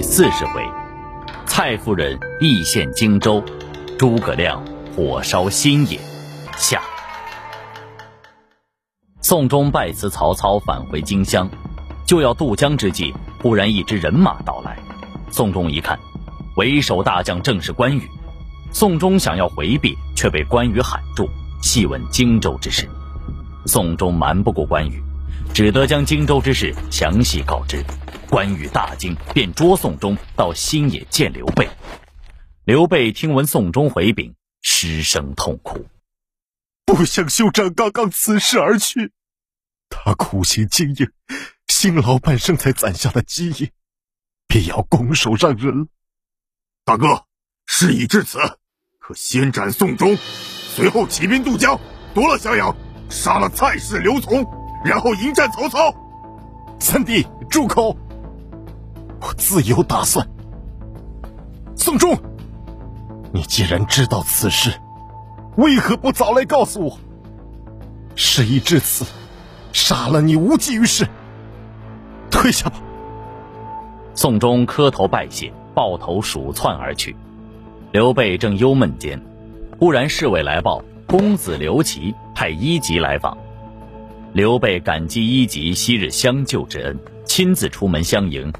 第四十回，蔡夫人义献荆州，诸葛亮火烧新野。下。宋忠拜辞曹操，返回荆襄，就要渡江之际，忽然一支人马到来。宋忠一看，为首大将正是关羽。宋忠想要回避，却被关羽喊住，细问荆州之事。宋忠瞒不过关羽，只得将荆州之事详细告知。关羽大惊，便捉宋忠到新野见刘备。刘备听闻宋忠回禀，失声痛哭。不想兄长刚刚辞世而去，他苦心经营，辛劳半生才攒下的基业，便要拱手让人了。大哥，事已至此，可先斩宋忠，随后起兵渡江，夺了襄阳，杀了蔡氏、刘琮，然后迎战曹操。三弟，住口！我自有打算。宋忠，你既然知道此事，为何不早来告诉我？事已至此，杀了你无济于事。退下吧。宋忠磕头拜谢，抱头鼠窜而去。刘备正忧闷间，忽然侍卫来报：公子刘琦派一级来访。刘备感激一级昔日相救之恩，亲自出门相迎。